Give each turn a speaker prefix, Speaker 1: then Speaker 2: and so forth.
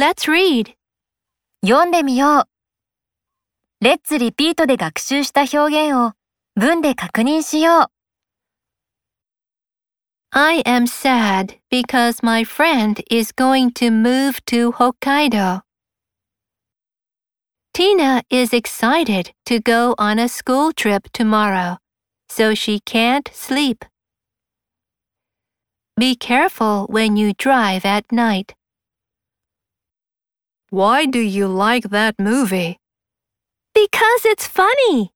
Speaker 1: Let's read.
Speaker 2: 読んでみよう。Let's repeat で学習した表現を文で確認しよう。
Speaker 1: I am sad because my friend is going to move to Hokkaido. Tina is excited to go on a school trip tomorrow, so she can't sleep. Be careful when you drive at night.
Speaker 3: Why do you like that movie?
Speaker 1: Because it's funny.